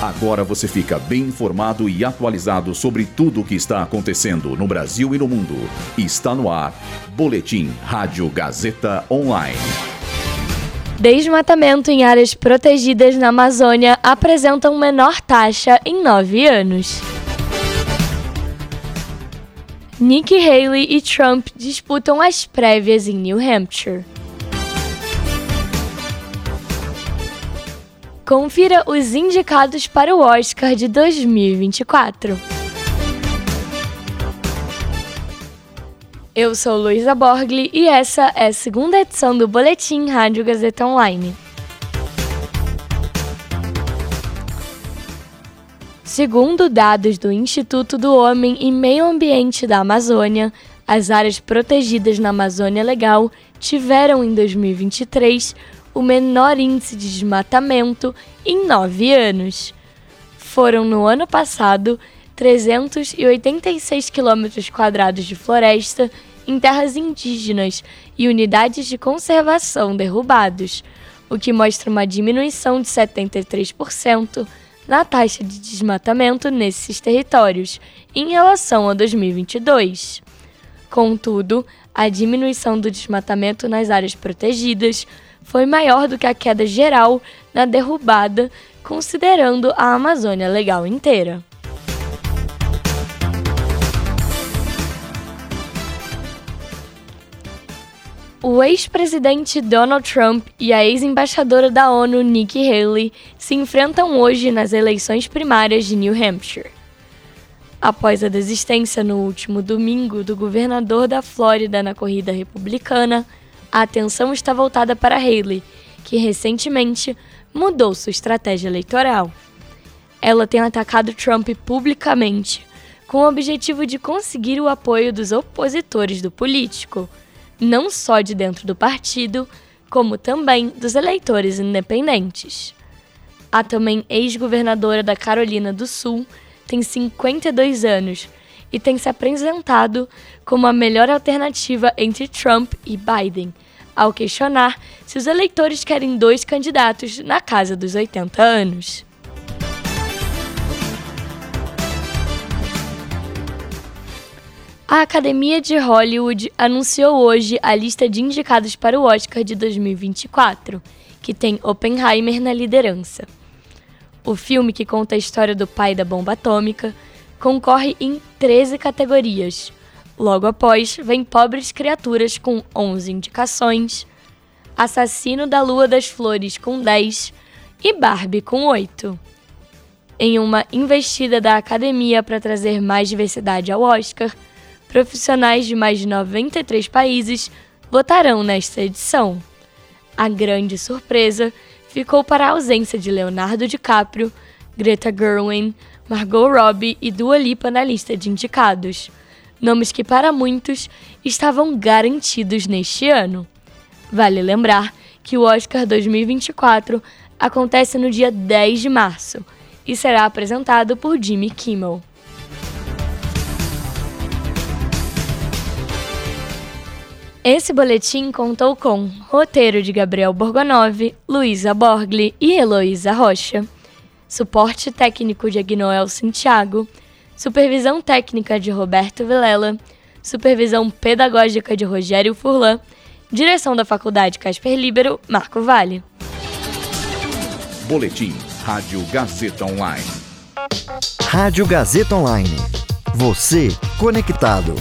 Agora você fica bem informado e atualizado sobre tudo o que está acontecendo no Brasil e no mundo. Está no ar. Boletim Rádio Gazeta Online. Desmatamento em áreas protegidas na Amazônia apresentam menor taxa em nove anos. Nikki Haley e Trump disputam as prévias em New Hampshire. Confira os indicados para o Oscar de 2024. Eu sou Luísa Borgli e essa é a segunda edição do Boletim Rádio Gazeta Online. Segundo dados do Instituto do Homem e Meio Ambiente da Amazônia, as áreas protegidas na Amazônia Legal tiveram em 2023 o menor índice de desmatamento em nove anos. Foram, no ano passado, 386 quilômetros quadrados de floresta em terras indígenas e unidades de conservação derrubados, o que mostra uma diminuição de 73% na taxa de desmatamento nesses territórios em relação a 2022. Contudo, a diminuição do desmatamento nas áreas protegidas foi maior do que a queda geral na derrubada, considerando a Amazônia Legal inteira. O ex-presidente Donald Trump e a ex-embaixadora da ONU Nikki Haley se enfrentam hoje nas eleições primárias de New Hampshire. Após a desistência no último domingo do governador da Flórida na corrida republicana, a atenção está voltada para Haley, que recentemente mudou sua estratégia eleitoral. Ela tem atacado Trump publicamente, com o objetivo de conseguir o apoio dos opositores do político, não só de dentro do partido, como também dos eleitores independentes. A também ex-governadora da Carolina do Sul tem 52 anos e tem se apresentado como a melhor alternativa entre Trump e Biden, ao questionar se os eleitores querem dois candidatos na casa dos 80 anos. A Academia de Hollywood anunciou hoje a lista de indicados para o Oscar de 2024, que tem Oppenheimer na liderança. O filme, que conta a história do pai da bomba atômica, concorre em 13 categorias. Logo após, vem Pobres Criaturas com 11 indicações, Assassino da Lua das Flores com 10 e Barbie com 8. Em uma investida da academia para trazer mais diversidade ao Oscar, profissionais de mais de 93 países votarão nesta edição. A grande surpresa ficou para a ausência de Leonardo DiCaprio, Greta Gerwig, Margot Robbie e Dua Lipa na lista de indicados, nomes que para muitos estavam garantidos neste ano. Vale lembrar que o Oscar 2024 acontece no dia 10 de março e será apresentado por Jimmy Kimmel. Esse boletim contou com roteiro de Gabriel Borgonov, Luísa Borgli e Heloísa Rocha, suporte técnico de Agnoel Santiago, supervisão técnica de Roberto Vilela, supervisão pedagógica de Rogério Furlan, direção da Faculdade Casper Libero, Marco Vale. Boletim Rádio Gazeta Online. Rádio Gazeta Online. Você conectado.